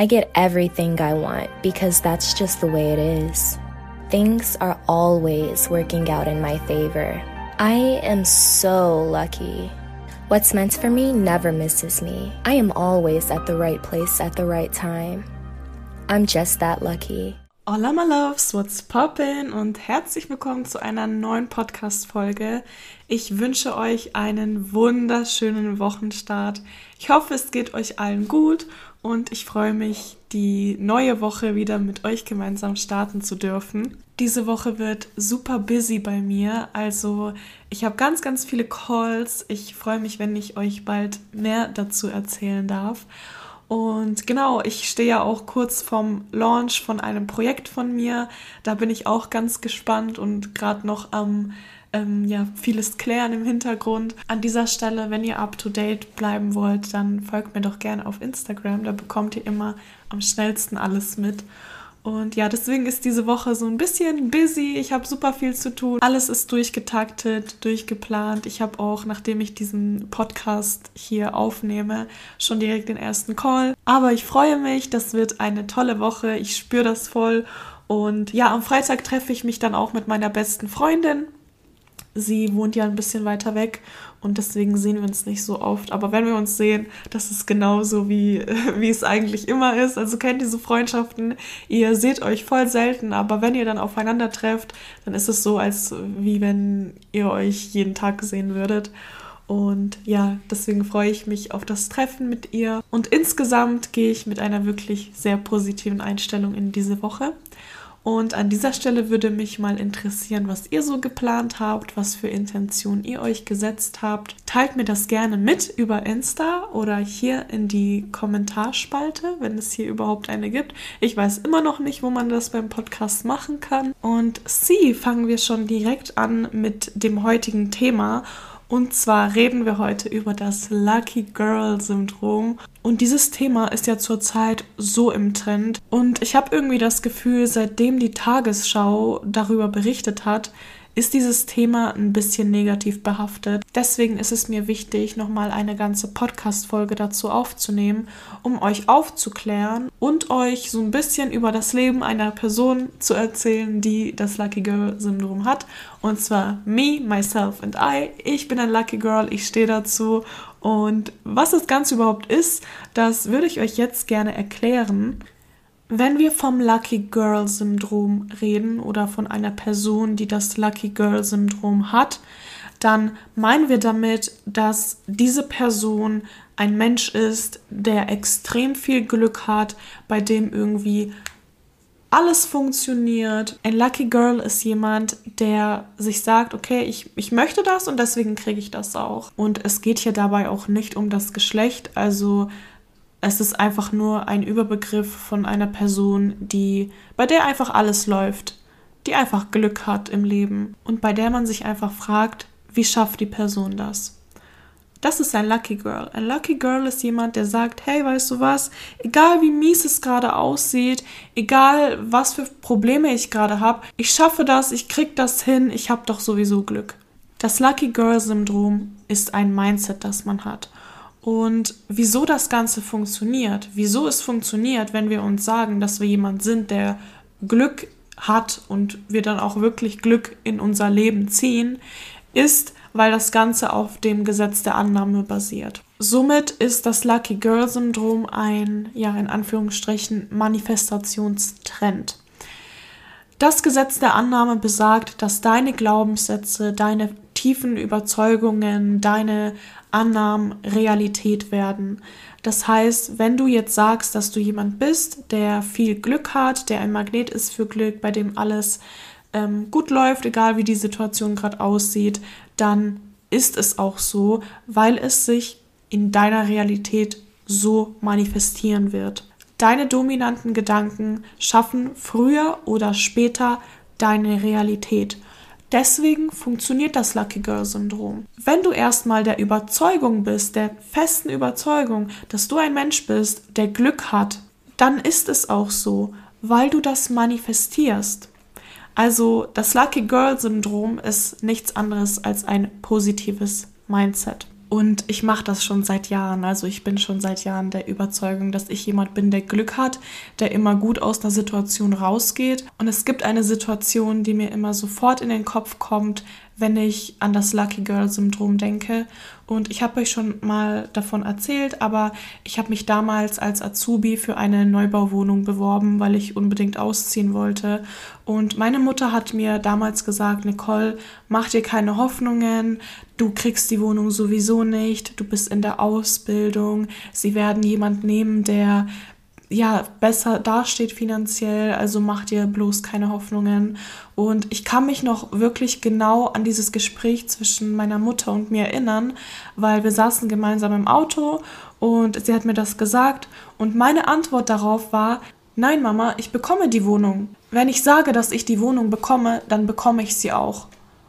I get everything I want because that's just the way it is. Things are always working out in my favor. I am so lucky. What's meant for me never misses me. I am always at the right place at the right time. I'm just that lucky. Hola my loves, what's poppin und herzlich willkommen zu einer neuen Podcast Folge. Ich wünsche euch einen wunderschönen Wochenstart. Ich hoffe, es geht euch allen gut und ich freue mich, die neue Woche wieder mit euch gemeinsam starten zu dürfen. Diese Woche wird super busy bei mir, also ich habe ganz, ganz viele Calls. Ich freue mich, wenn ich euch bald mehr dazu erzählen darf. Und genau, ich stehe ja auch kurz vom Launch von einem Projekt von mir. Da bin ich auch ganz gespannt und gerade noch am ähm, ja, vieles klären im Hintergrund. An dieser Stelle, wenn ihr up to date bleiben wollt, dann folgt mir doch gerne auf Instagram. Da bekommt ihr immer am schnellsten alles mit. Und ja, deswegen ist diese Woche so ein bisschen busy. Ich habe super viel zu tun. Alles ist durchgetaktet, durchgeplant. Ich habe auch, nachdem ich diesen Podcast hier aufnehme, schon direkt den ersten Call. Aber ich freue mich. Das wird eine tolle Woche. Ich spüre das voll. Und ja, am Freitag treffe ich mich dann auch mit meiner besten Freundin. Sie wohnt ja ein bisschen weiter weg und deswegen sehen wir uns nicht so oft. Aber wenn wir uns sehen, das ist genauso wie, wie es eigentlich immer ist. Also kennt diese Freundschaften, ihr seht euch voll selten, aber wenn ihr dann aufeinander trefft, dann ist es so, als wie wenn ihr euch jeden Tag sehen würdet. Und ja, deswegen freue ich mich auf das Treffen mit ihr. Und insgesamt gehe ich mit einer wirklich sehr positiven Einstellung in diese Woche. Und an dieser Stelle würde mich mal interessieren, was ihr so geplant habt, was für Intentionen ihr euch gesetzt habt. Teilt mir das gerne mit über Insta oder hier in die Kommentarspalte, wenn es hier überhaupt eine gibt. Ich weiß immer noch nicht, wo man das beim Podcast machen kann. Und sie fangen wir schon direkt an mit dem heutigen Thema. Und zwar reden wir heute über das Lucky Girl Syndrom. Und dieses Thema ist ja zurzeit so im Trend. Und ich habe irgendwie das Gefühl, seitdem die Tagesschau darüber berichtet hat, ist dieses Thema ein bisschen negativ behaftet. Deswegen ist es mir wichtig, nochmal eine ganze Podcast-Folge dazu aufzunehmen, um euch aufzuklären und euch so ein bisschen über das Leben einer Person zu erzählen, die das Lucky Girl-Syndrom hat. Und zwar me, myself and I. Ich bin ein Lucky Girl, ich stehe dazu. Und was das Ganze überhaupt ist, das würde ich euch jetzt gerne erklären. Wenn wir vom Lucky Girl Syndrom reden oder von einer Person, die das Lucky Girl Syndrom hat, dann meinen wir damit, dass diese Person ein Mensch ist, der extrem viel Glück hat, bei dem irgendwie alles funktioniert. Ein Lucky Girl ist jemand, der sich sagt, okay, ich, ich möchte das und deswegen kriege ich das auch. Und es geht hier dabei auch nicht um das Geschlecht. Also es ist einfach nur ein Überbegriff von einer Person, die, bei der einfach alles läuft, die einfach Glück hat im Leben und bei der man sich einfach fragt, wie schafft die Person das? Das ist ein Lucky Girl. Ein Lucky Girl ist jemand, der sagt, hey, weißt du was, egal wie mies es gerade aussieht, egal was für Probleme ich gerade habe, ich schaffe das, ich krieg das hin, ich habe doch sowieso Glück. Das Lucky Girl Syndrom ist ein Mindset, das man hat. Und wieso das Ganze funktioniert, wieso es funktioniert, wenn wir uns sagen, dass wir jemand sind, der Glück hat und wir dann auch wirklich Glück in unser Leben ziehen, ist, weil das Ganze auf dem Gesetz der Annahme basiert. Somit ist das Lucky Girl Syndrom ein, ja, in Anführungsstrichen, Manifestationstrend. Das Gesetz der Annahme besagt, dass deine Glaubenssätze, deine tiefen Überzeugungen, deine Annahmen Realität werden. Das heißt, wenn du jetzt sagst, dass du jemand bist, der viel Glück hat, der ein Magnet ist für Glück, bei dem alles ähm, gut läuft, egal wie die Situation gerade aussieht, dann ist es auch so, weil es sich in deiner Realität so manifestieren wird. Deine dominanten Gedanken schaffen früher oder später deine Realität. Deswegen funktioniert das Lucky Girl Syndrom. Wenn du erstmal der Überzeugung bist, der festen Überzeugung, dass du ein Mensch bist, der Glück hat, dann ist es auch so, weil du das manifestierst. Also das Lucky Girl Syndrom ist nichts anderes als ein positives Mindset. Und ich mache das schon seit Jahren. Also ich bin schon seit Jahren der Überzeugung, dass ich jemand bin, der Glück hat, der immer gut aus einer Situation rausgeht. Und es gibt eine Situation, die mir immer sofort in den Kopf kommt, wenn ich an das Lucky Girl Syndrom denke. Und ich habe euch schon mal davon erzählt, aber ich habe mich damals als Azubi für eine Neubauwohnung beworben, weil ich unbedingt ausziehen wollte. Und meine Mutter hat mir damals gesagt, Nicole, mach dir keine Hoffnungen, du kriegst die Wohnung sowieso nicht, du bist in der Ausbildung, sie werden jemand nehmen, der ja, besser dasteht finanziell, also mach dir bloß keine Hoffnungen. Und ich kann mich noch wirklich genau an dieses Gespräch zwischen meiner Mutter und mir erinnern, weil wir saßen gemeinsam im Auto und sie hat mir das gesagt. Und meine Antwort darauf war, nein Mama, ich bekomme die Wohnung. Wenn ich sage, dass ich die Wohnung bekomme, dann bekomme ich sie auch.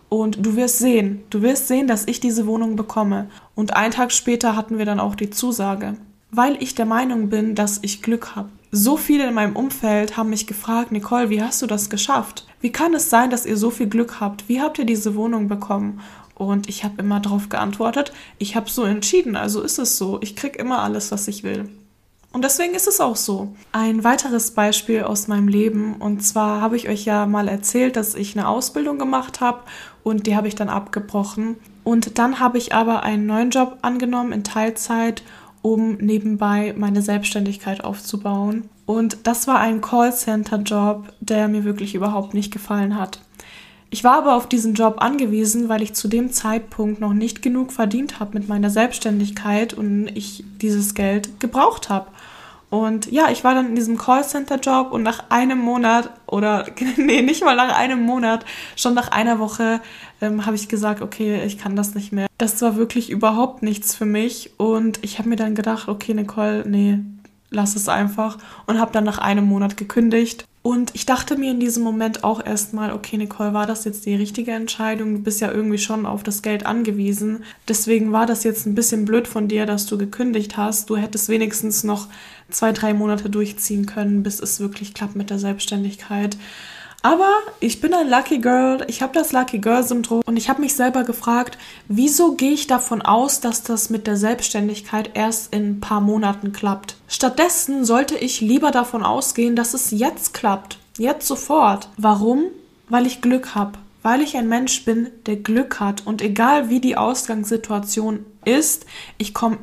Und du wirst sehen, du wirst sehen, dass ich diese Wohnung bekomme. Und einen Tag später hatten wir dann auch die Zusage weil ich der Meinung bin, dass ich Glück habe. So viele in meinem Umfeld haben mich gefragt, Nicole, wie hast du das geschafft? Wie kann es sein, dass ihr so viel Glück habt? Wie habt ihr diese Wohnung bekommen? Und ich habe immer darauf geantwortet, ich habe so entschieden, also ist es so. Ich krieg immer alles, was ich will. Und deswegen ist es auch so. Ein weiteres Beispiel aus meinem Leben, und zwar habe ich euch ja mal erzählt, dass ich eine Ausbildung gemacht habe und die habe ich dann abgebrochen. Und dann habe ich aber einen neuen Job angenommen in Teilzeit um nebenbei meine Selbstständigkeit aufzubauen. Und das war ein Callcenter-Job, der mir wirklich überhaupt nicht gefallen hat. Ich war aber auf diesen Job angewiesen, weil ich zu dem Zeitpunkt noch nicht genug verdient habe mit meiner Selbstständigkeit und ich dieses Geld gebraucht habe. Und ja, ich war dann in diesem Callcenter-Job und nach einem Monat oder nee, nicht mal nach einem Monat, schon nach einer Woche ähm, habe ich gesagt, okay, ich kann das nicht mehr. Das war wirklich überhaupt nichts für mich und ich habe mir dann gedacht, okay, Nicole, nee, lass es einfach und habe dann nach einem Monat gekündigt. Und ich dachte mir in diesem Moment auch erstmal, okay, Nicole, war das jetzt die richtige Entscheidung? Du bist ja irgendwie schon auf das Geld angewiesen. Deswegen war das jetzt ein bisschen blöd von dir, dass du gekündigt hast. Du hättest wenigstens noch zwei, drei Monate durchziehen können, bis es wirklich klappt mit der Selbstständigkeit. Aber ich bin ein Lucky Girl, ich habe das Lucky Girl Syndrom und ich habe mich selber gefragt, wieso gehe ich davon aus, dass das mit der Selbstständigkeit erst in ein paar Monaten klappt. Stattdessen sollte ich lieber davon ausgehen, dass es jetzt klappt, jetzt sofort. Warum? Weil ich Glück habe, weil ich ein Mensch bin, der Glück hat und egal wie die Ausgangssituation ist, ich komme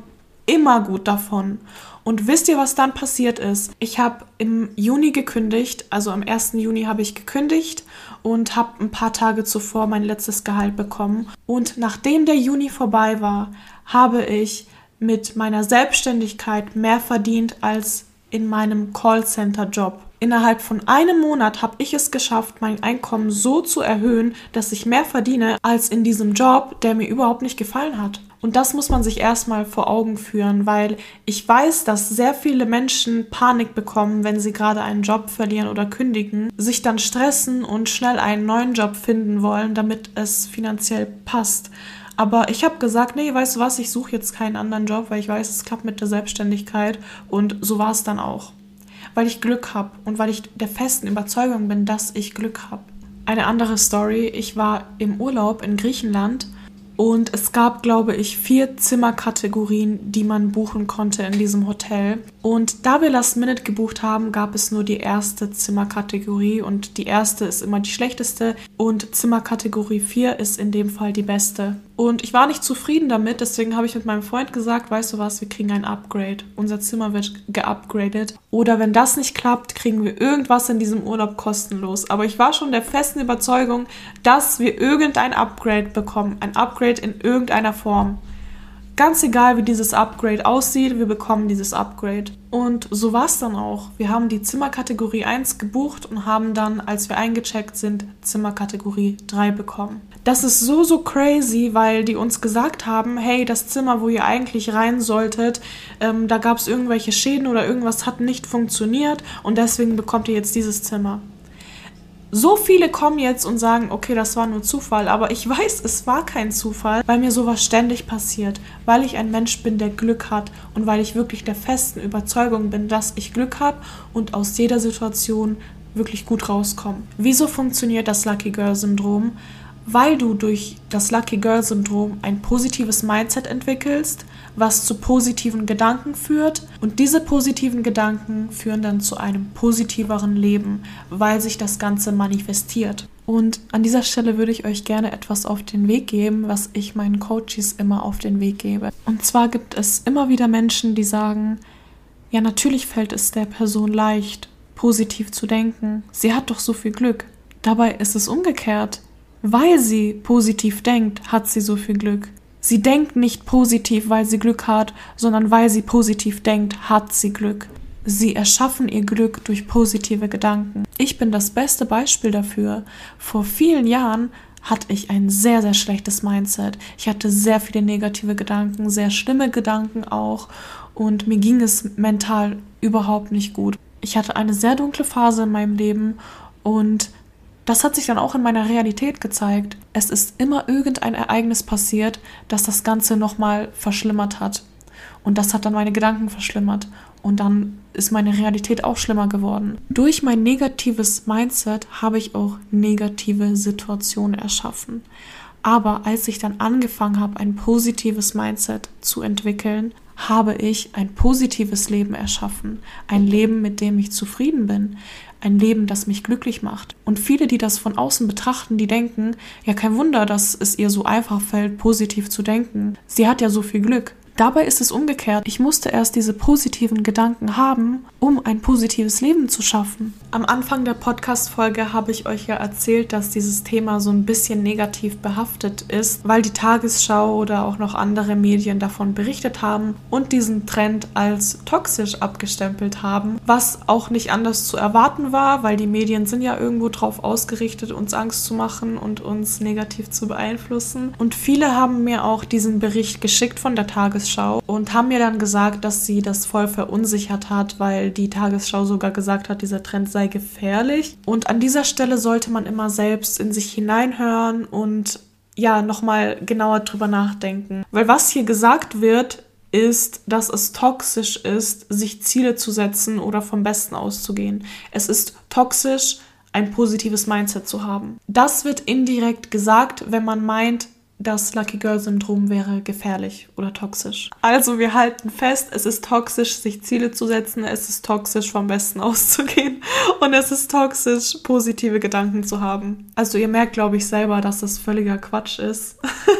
immer gut davon. Und wisst ihr, was dann passiert ist? Ich habe im Juni gekündigt, also am 1. Juni habe ich gekündigt und habe ein paar Tage zuvor mein letztes Gehalt bekommen. Und nachdem der Juni vorbei war, habe ich mit meiner Selbstständigkeit mehr verdient als in meinem Callcenter-Job. Innerhalb von einem Monat habe ich es geschafft, mein Einkommen so zu erhöhen, dass ich mehr verdiene als in diesem Job, der mir überhaupt nicht gefallen hat. Und das muss man sich erstmal vor Augen führen, weil ich weiß, dass sehr viele Menschen Panik bekommen, wenn sie gerade einen Job verlieren oder kündigen, sich dann stressen und schnell einen neuen Job finden wollen, damit es finanziell passt. Aber ich habe gesagt, nee, weißt du was, ich suche jetzt keinen anderen Job, weil ich weiß, es klappt mit der Selbstständigkeit. Und so war es dann auch. Weil ich Glück habe und weil ich der festen Überzeugung bin, dass ich Glück habe. Eine andere Story, ich war im Urlaub in Griechenland und es gab, glaube ich, vier Zimmerkategorien, die man buchen konnte in diesem Hotel. Und da wir Last Minute gebucht haben, gab es nur die erste Zimmerkategorie und die erste ist immer die schlechteste und Zimmerkategorie 4 ist in dem Fall die beste. Und ich war nicht zufrieden damit, deswegen habe ich mit meinem Freund gesagt, weißt du was, wir kriegen ein Upgrade. Unser Zimmer wird geupgradet. Oder wenn das nicht klappt, kriegen wir irgendwas in diesem Urlaub kostenlos. Aber ich war schon der festen Überzeugung, dass wir irgendein Upgrade bekommen. Ein Upgrade in irgendeiner Form. Ganz egal, wie dieses Upgrade aussieht, wir bekommen dieses Upgrade. Und so war es dann auch. Wir haben die Zimmerkategorie 1 gebucht und haben dann, als wir eingecheckt sind, Zimmerkategorie 3 bekommen. Das ist so, so crazy, weil die uns gesagt haben, hey, das Zimmer, wo ihr eigentlich rein solltet, ähm, da gab es irgendwelche Schäden oder irgendwas hat nicht funktioniert und deswegen bekommt ihr jetzt dieses Zimmer so viele kommen jetzt und sagen, okay, das war nur Zufall, aber ich weiß, es war kein Zufall, weil mir sowas ständig passiert, weil ich ein Mensch bin, der Glück hat und weil ich wirklich der festen Überzeugung bin, dass ich Glück habe und aus jeder Situation wirklich gut rauskomme. Wieso funktioniert das Lucky Girl Syndrom? Weil du durch das Lucky Girl Syndrom ein positives Mindset entwickelst, was zu positiven Gedanken führt. Und diese positiven Gedanken führen dann zu einem positiveren Leben, weil sich das Ganze manifestiert. Und an dieser Stelle würde ich euch gerne etwas auf den Weg geben, was ich meinen Coaches immer auf den Weg gebe. Und zwar gibt es immer wieder Menschen, die sagen, ja, natürlich fällt es der Person leicht, positiv zu denken. Sie hat doch so viel Glück. Dabei ist es umgekehrt. Weil sie positiv denkt, hat sie so viel Glück. Sie denkt nicht positiv, weil sie Glück hat, sondern weil sie positiv denkt, hat sie Glück. Sie erschaffen ihr Glück durch positive Gedanken. Ich bin das beste Beispiel dafür. Vor vielen Jahren hatte ich ein sehr, sehr schlechtes Mindset. Ich hatte sehr viele negative Gedanken, sehr schlimme Gedanken auch und mir ging es mental überhaupt nicht gut. Ich hatte eine sehr dunkle Phase in meinem Leben und das hat sich dann auch in meiner Realität gezeigt. Es ist immer irgendein Ereignis passiert, das das Ganze nochmal verschlimmert hat. Und das hat dann meine Gedanken verschlimmert. Und dann ist meine Realität auch schlimmer geworden. Durch mein negatives Mindset habe ich auch negative Situationen erschaffen. Aber als ich dann angefangen habe, ein positives Mindset zu entwickeln, habe ich ein positives Leben erschaffen. Ein Leben, mit dem ich zufrieden bin ein Leben, das mich glücklich macht. Und viele, die das von außen betrachten, die denken, ja kein Wunder, dass es ihr so einfach fällt, positiv zu denken. Sie hat ja so viel Glück. Dabei ist es umgekehrt. Ich musste erst diese positiven Gedanken haben, um ein positives Leben zu schaffen. Am Anfang der Podcast-Folge habe ich euch ja erzählt, dass dieses Thema so ein bisschen negativ behaftet ist, weil die Tagesschau oder auch noch andere Medien davon berichtet haben und diesen Trend als toxisch abgestempelt haben, was auch nicht anders zu erwarten war, weil die Medien sind ja irgendwo drauf ausgerichtet, uns Angst zu machen und uns negativ zu beeinflussen. Und viele haben mir auch diesen Bericht geschickt von der Tagesschau Tagesschau und haben mir dann gesagt, dass sie das voll verunsichert hat, weil die Tagesschau sogar gesagt hat, dieser Trend sei gefährlich. Und an dieser Stelle sollte man immer selbst in sich hineinhören und ja, nochmal genauer drüber nachdenken. Weil was hier gesagt wird, ist, dass es toxisch ist, sich Ziele zu setzen oder vom Besten auszugehen. Es ist toxisch, ein positives Mindset zu haben. Das wird indirekt gesagt, wenn man meint, das Lucky Girl Syndrom wäre gefährlich oder toxisch. Also wir halten fest, es ist toxisch, sich Ziele zu setzen, es ist toxisch, vom Besten auszugehen und es ist toxisch, positive Gedanken zu haben. Also ihr merkt, glaube ich, selber, dass das völliger Quatsch ist.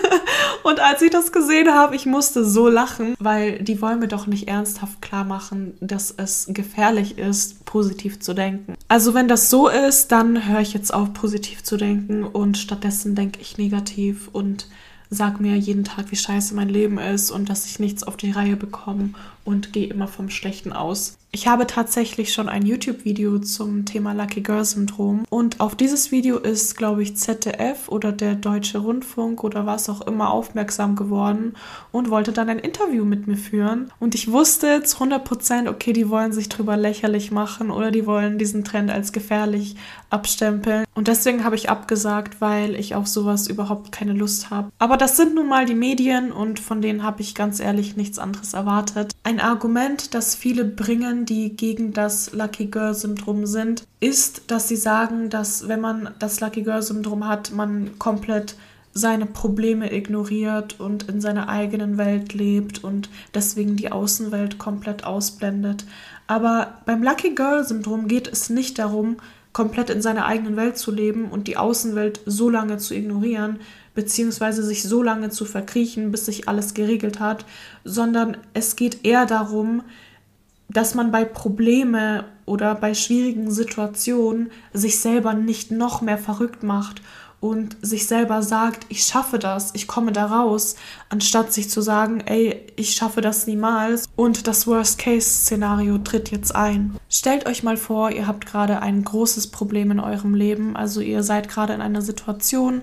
und als ich das gesehen habe, ich musste so lachen, weil die wollen mir doch nicht ernsthaft klar machen, dass es gefährlich ist, positiv zu denken. Also wenn das so ist, dann höre ich jetzt auf, positiv zu denken und stattdessen denke ich negativ und sag mir jeden Tag, wie scheiße mein Leben ist und dass ich nichts auf die Reihe bekomme und gehe immer vom Schlechten aus. Ich habe tatsächlich schon ein YouTube-Video zum Thema Lucky Girl Syndrom und auf dieses Video ist, glaube ich, ZDF oder der Deutsche Rundfunk oder was auch immer aufmerksam geworden und wollte dann ein Interview mit mir führen. Und ich wusste zu 100 Prozent, okay, die wollen sich drüber lächerlich machen oder die wollen diesen Trend als gefährlich abstempeln. Und deswegen habe ich abgesagt, weil ich auf sowas überhaupt keine Lust habe. Aber das sind nun mal die Medien und von denen habe ich ganz ehrlich nichts anderes erwartet. Ein Argument, das viele bringen, die gegen das Lucky Girl Syndrom sind, ist, dass sie sagen, dass wenn man das Lucky Girl Syndrom hat, man komplett seine Probleme ignoriert und in seiner eigenen Welt lebt und deswegen die Außenwelt komplett ausblendet. Aber beim Lucky Girl Syndrom geht es nicht darum, komplett in seiner eigenen Welt zu leben und die Außenwelt so lange zu ignorieren, beziehungsweise sich so lange zu verkriechen, bis sich alles geregelt hat, sondern es geht eher darum, dass man bei Probleme oder bei schwierigen Situationen sich selber nicht noch mehr verrückt macht und sich selber sagt, ich schaffe das, ich komme da raus, anstatt sich zu sagen, ey, ich schaffe das niemals und das Worst-Case-Szenario tritt jetzt ein. Stellt euch mal vor, ihr habt gerade ein großes Problem in eurem Leben, also ihr seid gerade in einer Situation,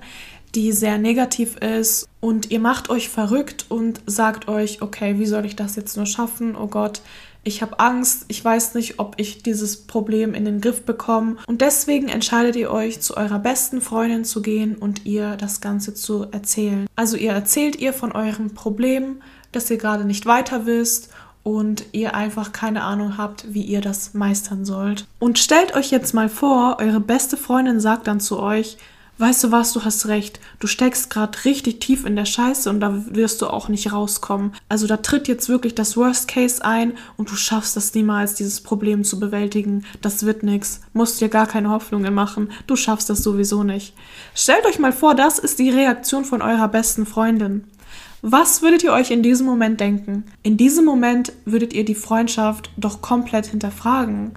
die sehr negativ ist und ihr macht euch verrückt und sagt euch, okay, wie soll ich das jetzt nur schaffen? Oh Gott, ich habe Angst, ich weiß nicht, ob ich dieses Problem in den Griff bekomme. Und deswegen entscheidet ihr euch, zu eurer besten Freundin zu gehen und ihr das Ganze zu erzählen. Also ihr erzählt ihr von eurem Problem, dass ihr gerade nicht weiter wisst und ihr einfach keine Ahnung habt, wie ihr das meistern sollt. Und stellt euch jetzt mal vor, eure beste Freundin sagt dann zu euch, weißt du was, du hast recht, du steckst gerade richtig tief in der Scheiße und da wirst du auch nicht rauskommen. Also da tritt jetzt wirklich das Worst Case ein und du schaffst das niemals, dieses Problem zu bewältigen. Das wird nix. Musst dir gar keine Hoffnungen machen. Du schaffst das sowieso nicht. Stellt euch mal vor, das ist die Reaktion von eurer besten Freundin. Was würdet ihr euch in diesem Moment denken? In diesem Moment würdet ihr die Freundschaft doch komplett hinterfragen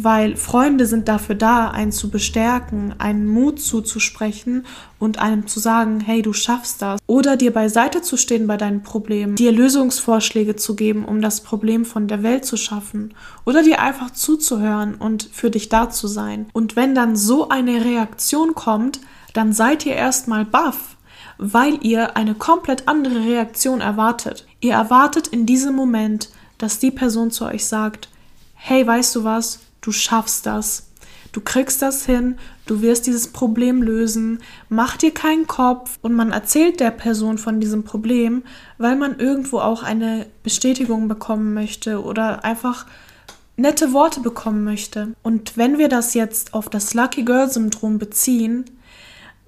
weil Freunde sind dafür da, einen zu bestärken, einen Mut zuzusprechen und einem zu sagen, hey, du schaffst das. Oder dir beiseite zu stehen bei deinen Problemen, dir Lösungsvorschläge zu geben, um das Problem von der Welt zu schaffen. Oder dir einfach zuzuhören und für dich da zu sein. Und wenn dann so eine Reaktion kommt, dann seid ihr erstmal baff, weil ihr eine komplett andere Reaktion erwartet. Ihr erwartet in diesem Moment, dass die Person zu euch sagt, hey, weißt du was, Du schaffst das. Du kriegst das hin, du wirst dieses Problem lösen, mach dir keinen Kopf und man erzählt der Person von diesem Problem, weil man irgendwo auch eine Bestätigung bekommen möchte oder einfach nette Worte bekommen möchte. Und wenn wir das jetzt auf das Lucky Girl Syndrom beziehen,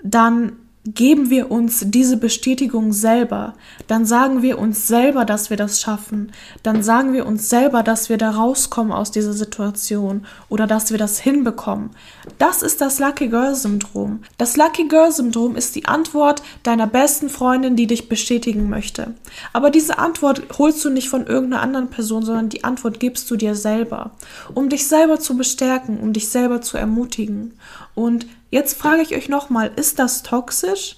dann geben wir uns diese Bestätigung selber, dann sagen wir uns selber, dass wir das schaffen, dann sagen wir uns selber, dass wir da rauskommen aus dieser Situation oder dass wir das hinbekommen. Das ist das Lucky Girl Syndrom. Das Lucky Girl Syndrom ist die Antwort deiner besten Freundin, die dich bestätigen möchte. Aber diese Antwort holst du nicht von irgendeiner anderen Person, sondern die Antwort gibst du dir selber, um dich selber zu bestärken, um dich selber zu ermutigen. Und Jetzt frage ich euch nochmal, ist das toxisch?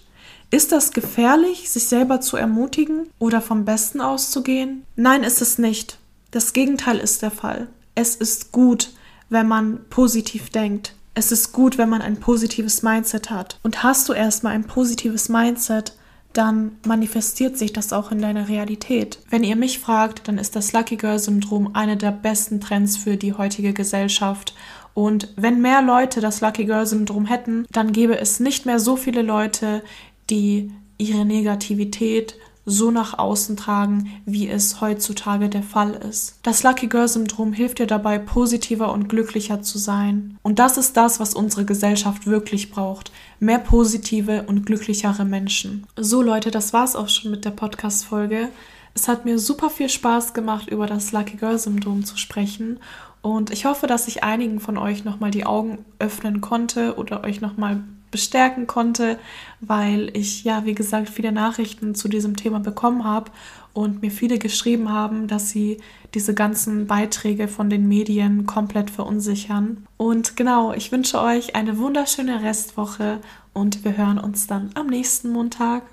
Ist das gefährlich, sich selber zu ermutigen oder vom Besten auszugehen? Nein, ist es nicht. Das Gegenteil ist der Fall. Es ist gut, wenn man positiv denkt. Es ist gut, wenn man ein positives Mindset hat. Und hast du erstmal ein positives Mindset, dann manifestiert sich das auch in deiner Realität. Wenn ihr mich fragt, dann ist das Lucky Girl Syndrom eine der besten Trends für die heutige Gesellschaft und wenn mehr Leute das Lucky Girl Syndrom hätten, dann gäbe es nicht mehr so viele Leute, die ihre Negativität so nach außen tragen, wie es heutzutage der Fall ist. Das Lucky Girl Syndrom hilft dir dabei, positiver und glücklicher zu sein. Und das ist das, was unsere Gesellschaft wirklich braucht. Mehr positive und glücklichere Menschen. So Leute, das war's auch schon mit der Podcast-Folge. Es hat mir super viel Spaß gemacht, über das Lucky Girl Syndrom zu sprechen. Und ich hoffe, dass ich einigen von euch nochmal die Augen öffnen konnte oder euch nochmal bestärken konnte, weil ich ja, wie gesagt, viele Nachrichten zu diesem Thema bekommen habe und mir viele geschrieben haben, dass sie diese ganzen Beiträge von den Medien komplett verunsichern. Und genau, ich wünsche euch eine wunderschöne Restwoche und wir hören uns dann am nächsten Montag.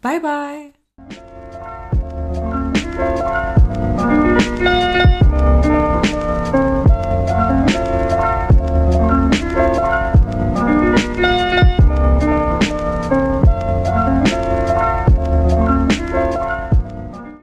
Bye bye!